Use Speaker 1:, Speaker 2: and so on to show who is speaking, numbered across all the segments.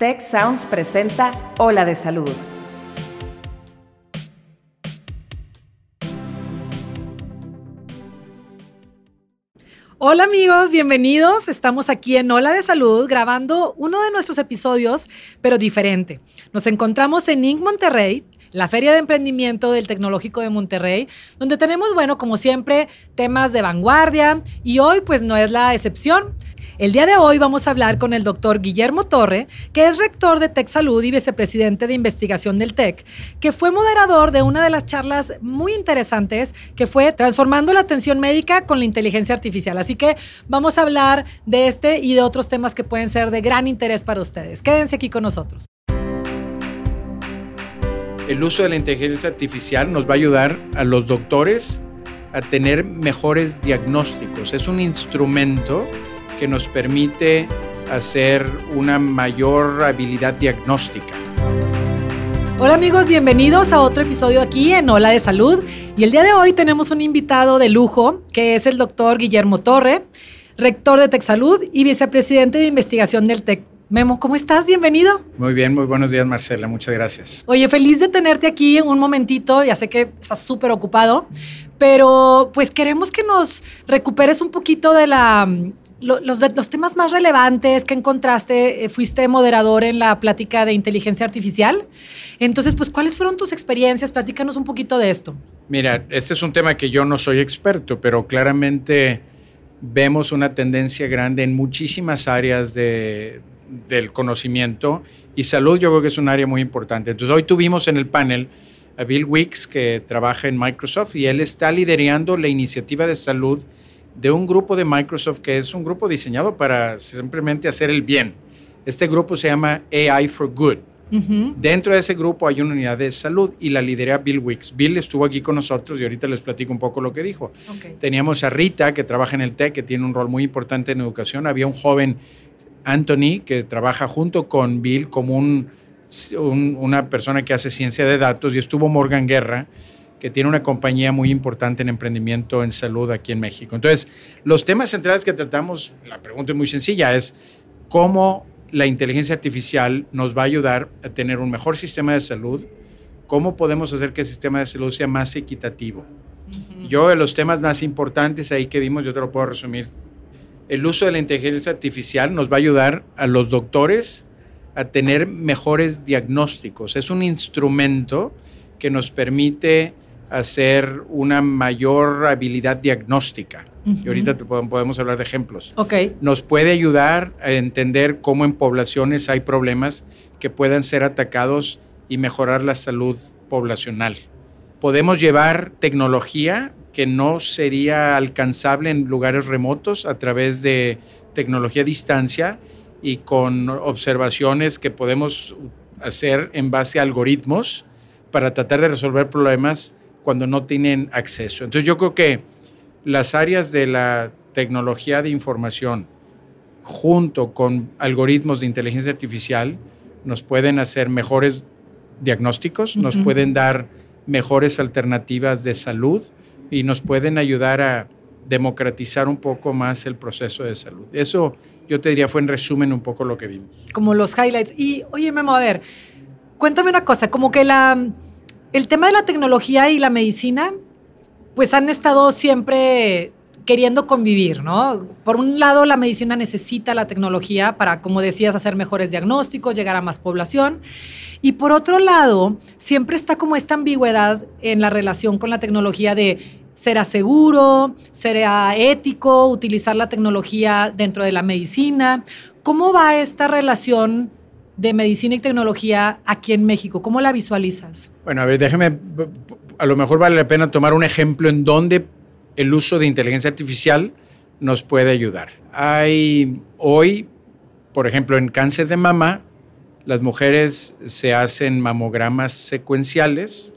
Speaker 1: Tech Sounds presenta Ola de Salud.
Speaker 2: Hola amigos, bienvenidos. Estamos aquí en Ola de Salud grabando uno de nuestros episodios, pero diferente. Nos encontramos en Inc. Monterrey, la Feria de Emprendimiento del Tecnológico de Monterrey, donde tenemos, bueno, como siempre, temas de vanguardia y hoy pues no es la excepción. El día de hoy vamos a hablar con el doctor Guillermo Torre, que es rector de Tech Salud y vicepresidente de investigación del TEC, que fue moderador de una de las charlas muy interesantes que fue Transformando la atención médica con la inteligencia artificial. Así que vamos a hablar de este y de otros temas que pueden ser de gran interés para ustedes. Quédense aquí con nosotros.
Speaker 3: El uso de la inteligencia artificial nos va a ayudar a los doctores a tener mejores diagnósticos. Es un instrumento que nos permite hacer una mayor habilidad diagnóstica.
Speaker 2: Hola amigos, bienvenidos a otro episodio aquí en Hola de Salud. Y el día de hoy tenemos un invitado de lujo, que es el doctor Guillermo Torre, rector de TechSalud y vicepresidente de investigación del TEC. Memo, ¿cómo estás? Bienvenido.
Speaker 3: Muy bien, muy buenos días Marcela, muchas gracias.
Speaker 2: Oye, feliz de tenerte aquí en un momentito, ya sé que estás súper ocupado, pero pues queremos que nos recuperes un poquito de la los, los, temas más relevantes que encontraste, eh, fuiste moderador en la plática de inteligencia artificial. Entonces, pues, ¿cuáles fueron tus experiencias? Platícanos un poquito de esto.
Speaker 3: Mira, este es un tema que yo no soy experto, pero claramente vemos una tendencia grande en muchísimas áreas de, del conocimiento y salud yo creo que es un área muy importante. Entonces, hoy tuvimos en el panel a Bill Wicks, que trabaja en Microsoft, y él está liderando la iniciativa de salud de un grupo de Microsoft que es un grupo diseñado para simplemente hacer el bien. Este grupo se llama AI for Good. Dentro de ese grupo hay una unidad de salud y la lidera Bill Wicks. Bill estuvo aquí con nosotros y ahorita les platico un poco lo que dijo. Teníamos a Rita, que trabaja en el TEC, que tiene un rol muy importante en educación. Había un joven, Anthony, que trabaja junto con Bill como un, una persona que hace ciencia de datos. Y estuvo Morgan Guerra, que tiene una compañía muy importante en emprendimiento en salud aquí en México. Entonces, los temas centrales que tratamos, la pregunta es muy sencilla, es cómo la inteligencia artificial nos va a ayudar a tener un mejor sistema de salud, cómo podemos hacer que el sistema de salud sea más equitativo. Yo de los temas más importantes ahí que vimos, yo te lo puedo resumir. El uso de la inteligencia artificial nos va a ayudar a los doctores a tener mejores diagnósticos. Es un instrumento que nos permite hacer una mayor habilidad diagnóstica. Y ahorita podemos hablar de ejemplos.
Speaker 2: Okay.
Speaker 3: Nos puede ayudar a entender cómo en poblaciones hay problemas que puedan ser atacados y mejorar la salud poblacional. Podemos llevar tecnología que no sería alcanzable en lugares remotos a través de tecnología a distancia y con observaciones que podemos hacer en base a algoritmos para tratar de resolver problemas cuando no tienen acceso. Entonces yo creo que las áreas de la tecnología de información junto con algoritmos de inteligencia artificial nos pueden hacer mejores diagnósticos, nos pueden dar mejores alternativas de salud y nos pueden ayudar a democratizar un poco más el proceso de salud. Eso yo te diría fue en resumen un poco lo que vimos.
Speaker 2: Como los highlights. Y oye, Memo, a ver, cuéntame una cosa, como que la el tema de la tecnología y la medicina, pues han estado siempre queriendo convivir, ¿no? Por un lado, la medicina necesita la tecnología para, como decías, hacer mejores diagnósticos, llegar a más población. Y por otro lado, siempre está como esta ambigüedad en la relación con la tecnología de será seguro, será ético utilizar la tecnología dentro de la medicina. ¿Cómo va esta relación de medicina y tecnología aquí en México? ¿Cómo la visualizas?
Speaker 3: Bueno, a ver, déjeme, a lo mejor vale la pena tomar un ejemplo en donde el uso de inteligencia artificial nos puede ayudar. Hay hoy, por ejemplo, en cáncer de mama, las mujeres se hacen mamogramas secuenciales.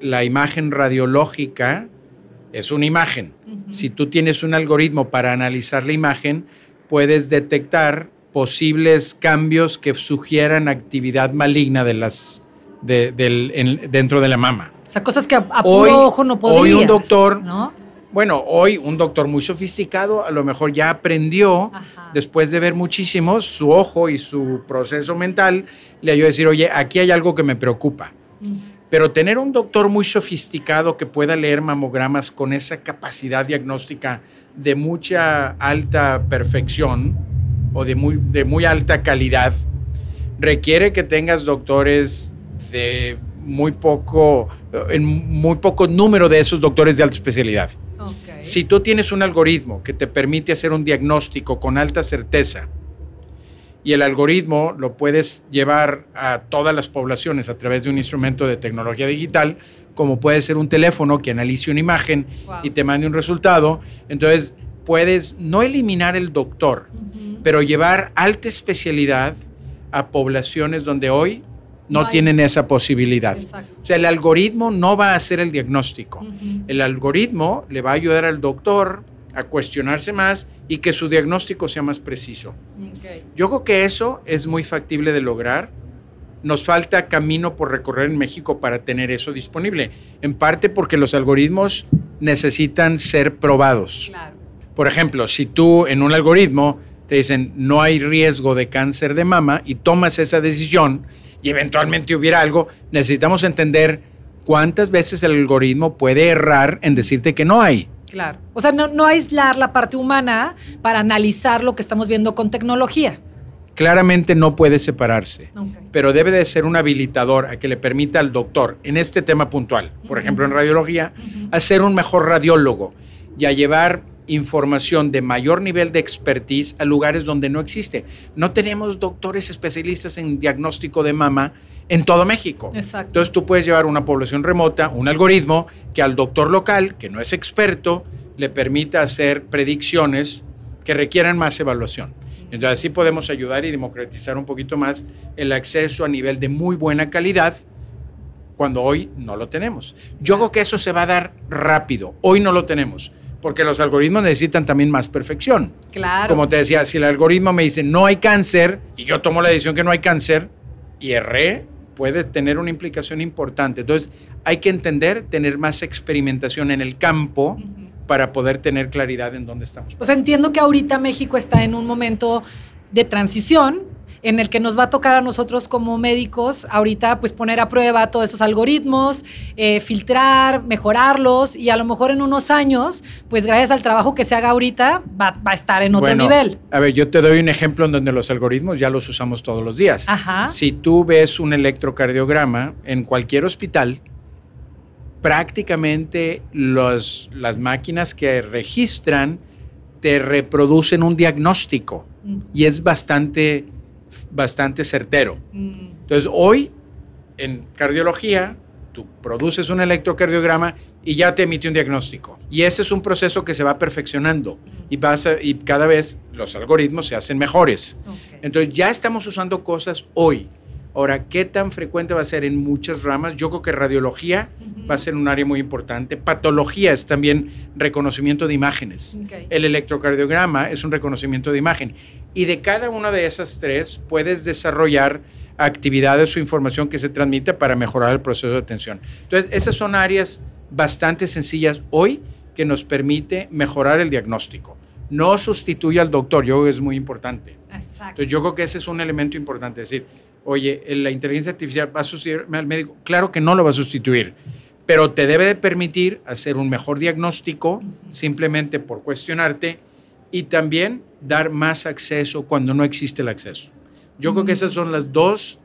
Speaker 3: La imagen radiológica es una imagen. Si tú tienes un algoritmo para analizar la imagen, puedes detectar posibles cambios que sugieran actividad maligna de las, del, dentro de la mama.
Speaker 2: O sea, cosas que a, puro ojo no podrías.
Speaker 3: Hoy un doctor Bueno, hoy un doctor muy sofisticado a lo mejor ya aprendió,
Speaker 2: Ajá.
Speaker 3: después de ver muchísimos, su ojo y su proceso mental le ayudó a decir, oye, aquí hay algo que me preocupa. Pero tener un doctor muy sofisticado que pueda leer mamogramas con esa capacidad diagnóstica de mucha alta perfección o de muy, de muy alta calidad, requiere que tengas doctores de muy poco, en muy poco número de esos doctores de alta especialidad. Si tú tienes un algoritmo que te permite hacer un diagnóstico con alta certeza y el algoritmo lo puedes llevar a todas las poblaciones a través de un instrumento de tecnología digital, como puede ser un teléfono que analice una imagen
Speaker 2: Wow.
Speaker 3: y te mande un resultado, entonces puedes no eliminar el doctor, pero llevar alta especialidad a poblaciones donde hoy no,
Speaker 2: No hay-
Speaker 3: tienen esa posibilidad.
Speaker 2: Exacto.
Speaker 3: O sea, el algoritmo no va a hacer el diagnóstico. El algoritmo le va a ayudar al doctor a cuestionarse más y que su diagnóstico sea más preciso. Yo creo que eso es muy factible de lograr. Nos falta camino por recorrer en México para tener eso disponible. En parte porque los algoritmos necesitan ser probados.
Speaker 2: Claro.
Speaker 3: Por ejemplo, si tú en un algoritmo te dicen no hay riesgo de cáncer de mama y tomas esa decisión y eventualmente hubiera algo, necesitamos entender cuántas veces el algoritmo puede errar en decirte que no hay.
Speaker 2: Claro. O sea, no, no aislar la parte humana para analizar lo que estamos viendo con tecnología.
Speaker 3: Claramente no puede separarse, pero debe de ser un habilitador a que le permita al doctor, en este tema puntual, por ejemplo en radiología, a ser un mejor radiólogo y a llevar información de mayor nivel de expertise a lugares donde no existe. No tenemos doctores especialistas en diagnóstico de mama en todo México.
Speaker 2: Exacto.
Speaker 3: Entonces tú puedes llevar una población remota, un algoritmo que al doctor local, que no es experto, le permita hacer predicciones que requieran más evaluación. Entonces así podemos ayudar y democratizar un poquito más el acceso a nivel de muy buena calidad cuando hoy no lo tenemos. Yo creo que eso se va a dar rápido. Hoy no lo tenemos, porque los algoritmos necesitan también más perfección.
Speaker 2: claro.
Speaker 3: Como te decía, si el algoritmo me dice no hay cáncer y yo tomo la decisión que no hay cáncer y erré, puede tener una implicación importante. Entonces, hay que entender, tener más experimentación en el campo para poder tener claridad en dónde estamos.
Speaker 2: Sea, entiendo que ahorita México está en un momento de transición en el que nos va a tocar a nosotros como médicos ahorita pues poner a prueba todos esos algoritmos, eh, filtrar, mejorarlos y a lo mejor en unos años, pues gracias al trabajo que se haga ahorita va, va a estar en otro
Speaker 3: Bueno,
Speaker 2: nivel.
Speaker 3: A ver, yo te doy un ejemplo en donde los algoritmos ya los usamos todos los días.
Speaker 2: Ajá.
Speaker 3: Si tú ves un electrocardiograma en cualquier hospital, prácticamente los, las máquinas que registran te reproducen un diagnóstico y es bastante, bastante certero.
Speaker 2: mm,
Speaker 3: Entonces, hoy en cardiología, tú produces un electrocardiograma y ya te emite un diagnóstico. Y ese es un proceso que se va perfeccionando y, vas a- y cada vez los algoritmos se hacen mejores. Entonces ya estamos usando cosas hoy. Ahora, ¿qué tan frecuente va a ser en muchas ramas? Yo creo que radiología
Speaker 2: Ujú.
Speaker 3: va a ser un área muy importante. Patología es también reconocimiento de imágenes. El electrocardiograma es un reconocimiento de imagen. Y de cada una de esas tres puedes desarrollar actividades o información que se transmite para mejorar el proceso de atención. Entonces, esas son áreas bastante sencillas hoy que nos permite mejorar el diagnóstico. No sustituye al doctor, yo creo que es muy importante.
Speaker 2: Exacto.
Speaker 3: Entonces yo creo que ese es un elemento importante, es decir, oye, la inteligencia artificial va a sustituirme al médico. Claro que no lo va a sustituir, pero te debe de permitir hacer un mejor diagnóstico simplemente por cuestionarte y también dar más acceso cuando no existe el acceso. Yo creo que esas son las dos,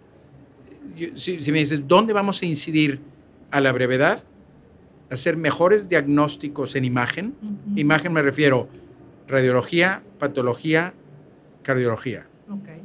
Speaker 3: si, si me dices, ¿dónde vamos a incidir a la brevedad? Hacer mejores diagnósticos en imagen. Imagen me refiero radiología, patología, cardiología.
Speaker 2: Ok.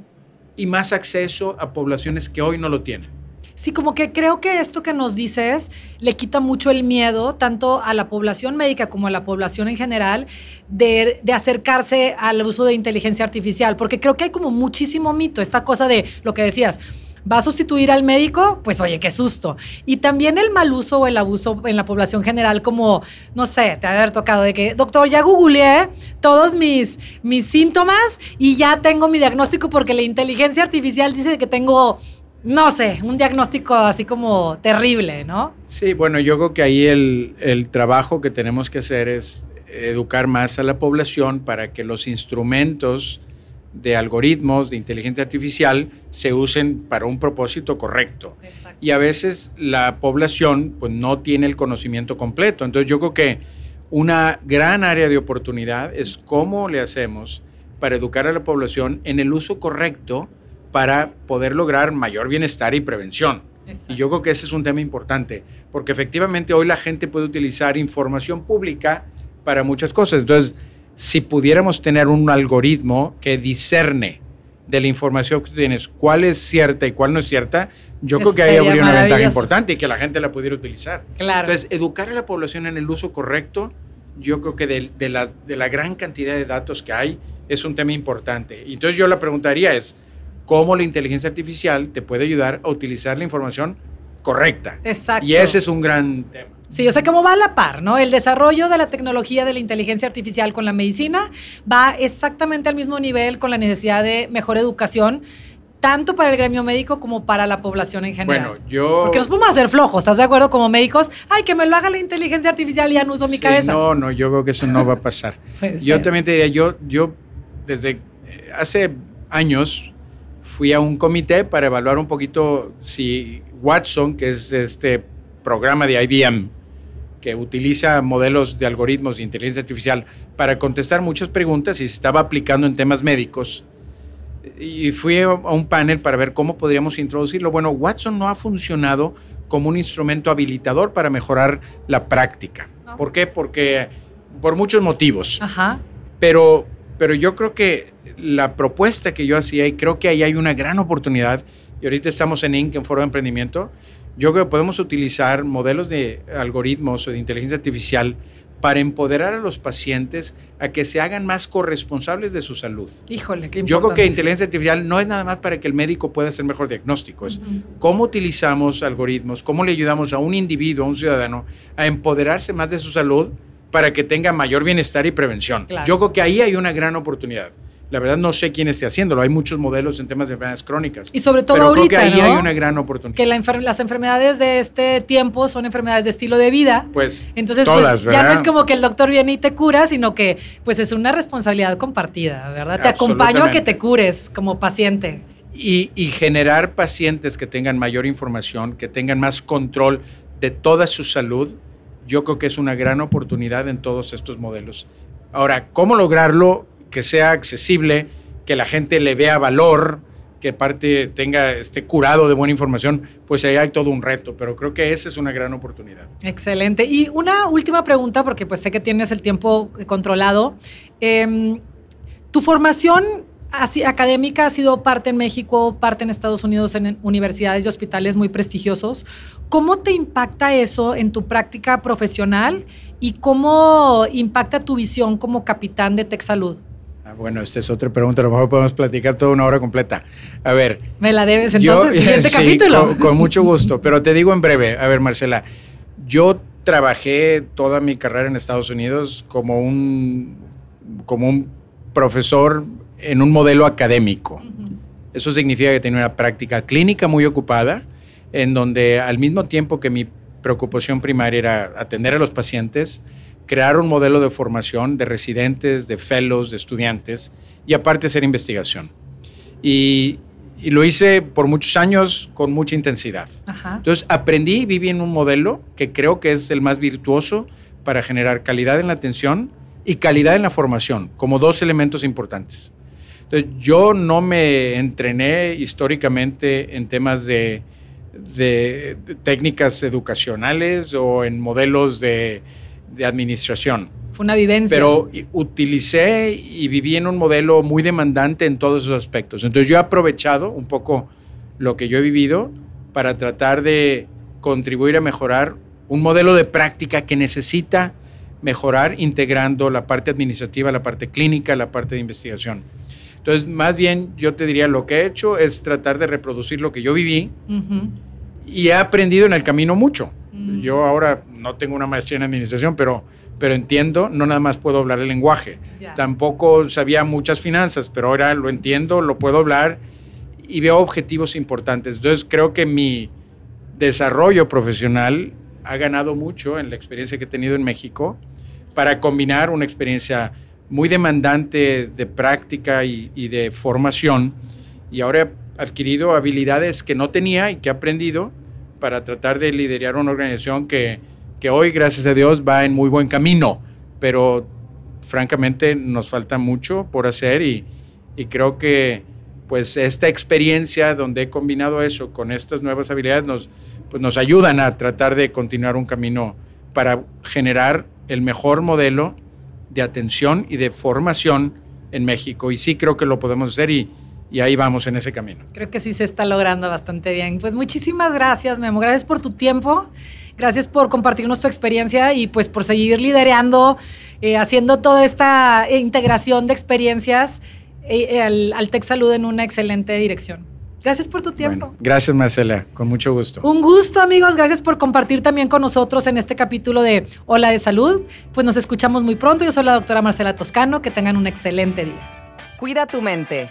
Speaker 3: Y más acceso a poblaciones que hoy no lo tienen.
Speaker 2: Sí, como que creo que esto que nos dices le quita mucho el miedo tanto a la población médica como a la población en general de, de acercarse al uso de inteligencia artificial, porque creo que hay como muchísimo mito, esta cosa de lo que decías, va a sustituir al médico, pues oye, qué susto. Y también el mal uso o el abuso en la población general, como, no sé, te haber tocado de que, doctor, ya googleé todos mis, mis síntomas y ya tengo mi diagnóstico porque la inteligencia artificial dice que tengo no sé, un diagnóstico así como terrible, ¿no?
Speaker 3: Sí, bueno, yo creo que ahí el, el trabajo que tenemos que hacer es educar más a la población para que los instrumentos de algoritmos de inteligencia artificial se usen para un propósito correcto. Exacto. Y a veces la población pues, no tiene el conocimiento completo. Entonces yo creo que una gran área de oportunidad es cómo le hacemos para educar a la población en el uso correcto para poder lograr mayor bienestar y prevención. Exacto. Y yo creo que ese es un tema importante, porque efectivamente hoy la gente puede utilizar información pública para muchas cosas. Entonces, si pudiéramos tener un algoritmo que discerne de la información que tienes cuál es cierta y cuál no es cierta, yo creo que ahí habría una ventaja importante y que la gente la pudiera utilizar.
Speaker 2: Claro.
Speaker 3: Entonces, educar a la población en el uso correcto, yo creo que de, de, la, de la gran cantidad de datos que hay, es un tema importante. Entonces yo la preguntaría es, ¿cómo la inteligencia artificial te puede ayudar a utilizar la información correcta?
Speaker 2: Exacto.
Speaker 3: Y ese es un gran tema.
Speaker 2: Sí, o sea, cómo va a la par, ¿no? El desarrollo de la tecnología de la inteligencia artificial con la medicina va exactamente al mismo nivel con la necesidad de mejor educación, tanto para el gremio médico como para la población en general.
Speaker 3: Bueno, yo...
Speaker 2: Porque nos podemos hacer flojos, ¿estás de acuerdo? Como médicos, ay, que me lo haga la inteligencia artificial y ya no uso mi
Speaker 3: sí,
Speaker 2: cabeza.
Speaker 3: No, no, yo creo que eso no va a pasar. yo también te diría, yo, yo desde hace años fui a un comité para evaluar un poquito si Watson, que es este programa de IBM, que utiliza modelos de algoritmos de inteligencia artificial para contestar muchas preguntas y se estaba aplicando en temas médicos. Y fui a un panel para ver cómo podríamos introducirlo. Bueno, Watson no ha funcionado como un instrumento habilitador para mejorar la práctica. No. ¿Por qué? Porque por muchos motivos.
Speaker 2: Ajá.
Speaker 3: Pero, pero yo creo que la propuesta que yo hacía, y creo que ahí hay una gran oportunidad, y ahorita estamos en Inc., en Foro de Emprendimiento, yo creo que podemos utilizar modelos de algoritmos o de inteligencia artificial para empoderar a los pacientes a que se hagan más corresponsables de su salud.
Speaker 2: Híjole, qué importante.
Speaker 3: Yo creo que inteligencia artificial no es nada más para que el médico pueda hacer mejor diagnóstico, es uh -huh. cómo utilizamos algoritmos, cómo le ayudamos a un individuo, a un ciudadano, a empoderarse más de su salud para que tenga mayor bienestar y prevención.
Speaker 2: Claro.
Speaker 3: Yo creo que ahí hay una gran oportunidad. La verdad no sé quién esté haciéndolo. Hay muchos modelos en temas de enfermedades crónicas.
Speaker 2: Y sobre todo
Speaker 3: pero
Speaker 2: ahorita,
Speaker 3: creo que ahí
Speaker 2: ¿no?
Speaker 3: hay una gran oportunidad.
Speaker 2: Que la enfer las enfermedades de este tiempo son enfermedades de estilo de vida.
Speaker 3: Pues
Speaker 2: Entonces,
Speaker 3: todas,
Speaker 2: pues, ya no es como que el doctor viene y te cura, sino que pues es una responsabilidad compartida, ¿verdad? Te acompaño a que te cures como paciente.
Speaker 3: Y, y generar pacientes que tengan mayor información, que tengan más control de toda su salud, yo creo que es una gran oportunidad en todos estos modelos. Ahora, ¿cómo lograrlo que sea accesible? que la gente le vea valor, que parte tenga este curado de buena información, pues ahí hay todo un reto, pero creo que esa es una gran oportunidad.
Speaker 2: Excelente. Y una última pregunta, porque pues sé que tienes el tiempo controlado. Eh, ¿Tu formación así, académica ha sido parte en México, parte en Estados Unidos, en universidades y hospitales muy prestigiosos? ¿Cómo te impacta eso en tu práctica profesional y cómo impacta tu visión como capitán de TechSalud?
Speaker 3: Ah, bueno, esta es otra pregunta, a lo mejor podemos platicar toda una hora completa. A ver.
Speaker 2: Me la debes entonces, yo, siguiente
Speaker 3: sí,
Speaker 2: capítulo.
Speaker 3: Con, con, mucho gusto, pero te digo en breve. A ver, Marcela, yo trabajé toda mi carrera en Estados Unidos como un, como un profesor en un modelo académico. Uh -huh. Eso significa que tenía una práctica clínica muy ocupada, en donde al mismo tiempo que mi preocupación primaria era atender a los pacientes, crear un modelo de formación de residentes, de fellows, de estudiantes y aparte hacer investigación. Y, y lo hice por muchos años con mucha intensidad.
Speaker 2: Ajá.
Speaker 3: Entonces aprendí y viví en un modelo que creo que es el más virtuoso para generar calidad en la atención y calidad en la formación, como dos elementos importantes. Entonces yo no me entrené históricamente en temas de, de, de técnicas educacionales o en modelos de, de administración.
Speaker 2: Fue una vivencia.
Speaker 3: Pero utilicé y viví en un modelo muy demandante en todos esos aspectos. Entonces yo he aprovechado un poco lo que yo he vivido para tratar de contribuir a mejorar un modelo de práctica que necesita mejorar integrando la parte administrativa, la parte clínica, la parte de investigación. Entonces, más bien yo te diría, lo que he hecho es tratar de reproducir lo que yo viví
Speaker 2: Uh -huh.
Speaker 3: y he aprendido en el camino mucho.
Speaker 2: Mm.
Speaker 3: Yo ahora no tengo una maestría en administración, pero, pero entiendo, no nada más puedo hablar el lenguaje. Tampoco sabía muchas finanzas, pero ahora lo entiendo, lo puedo hablar y veo objetivos importantes. Entonces creo que mi desarrollo profesional ha ganado mucho en la experiencia que he tenido en México para combinar una experiencia muy demandante de práctica y, de formación y ahora he adquirido habilidades que no tenía y que he aprendido para tratar de liderar una organización que, que hoy, gracias a Dios, va en muy buen camino, pero francamente nos falta mucho por hacer y, y creo que pues esta experiencia donde he combinado eso con estas nuevas habilidades nos, pues nos ayudan a tratar de continuar un camino para generar el mejor modelo de atención y de formación en México. Y sí creo que lo podemos hacer y, y ahí vamos en ese camino.
Speaker 2: Creo que sí se está logrando bastante bien. Pues muchísimas gracias, Memo. Gracias por tu tiempo. Gracias por compartirnos tu experiencia y pues por seguir liderando, eh, haciendo toda esta integración de experiencias eh, al, al Tech Salud en una excelente dirección. Gracias por tu tiempo.
Speaker 3: gracias, Marcela. Con mucho gusto.
Speaker 2: Un gusto, amigos. Gracias por compartir también con nosotros en este capítulo de Hola de Salud. Pues nos escuchamos muy pronto. Yo soy la doctora Marcela Toscano. Que tengan un excelente día.
Speaker 1: Cuida tu mente.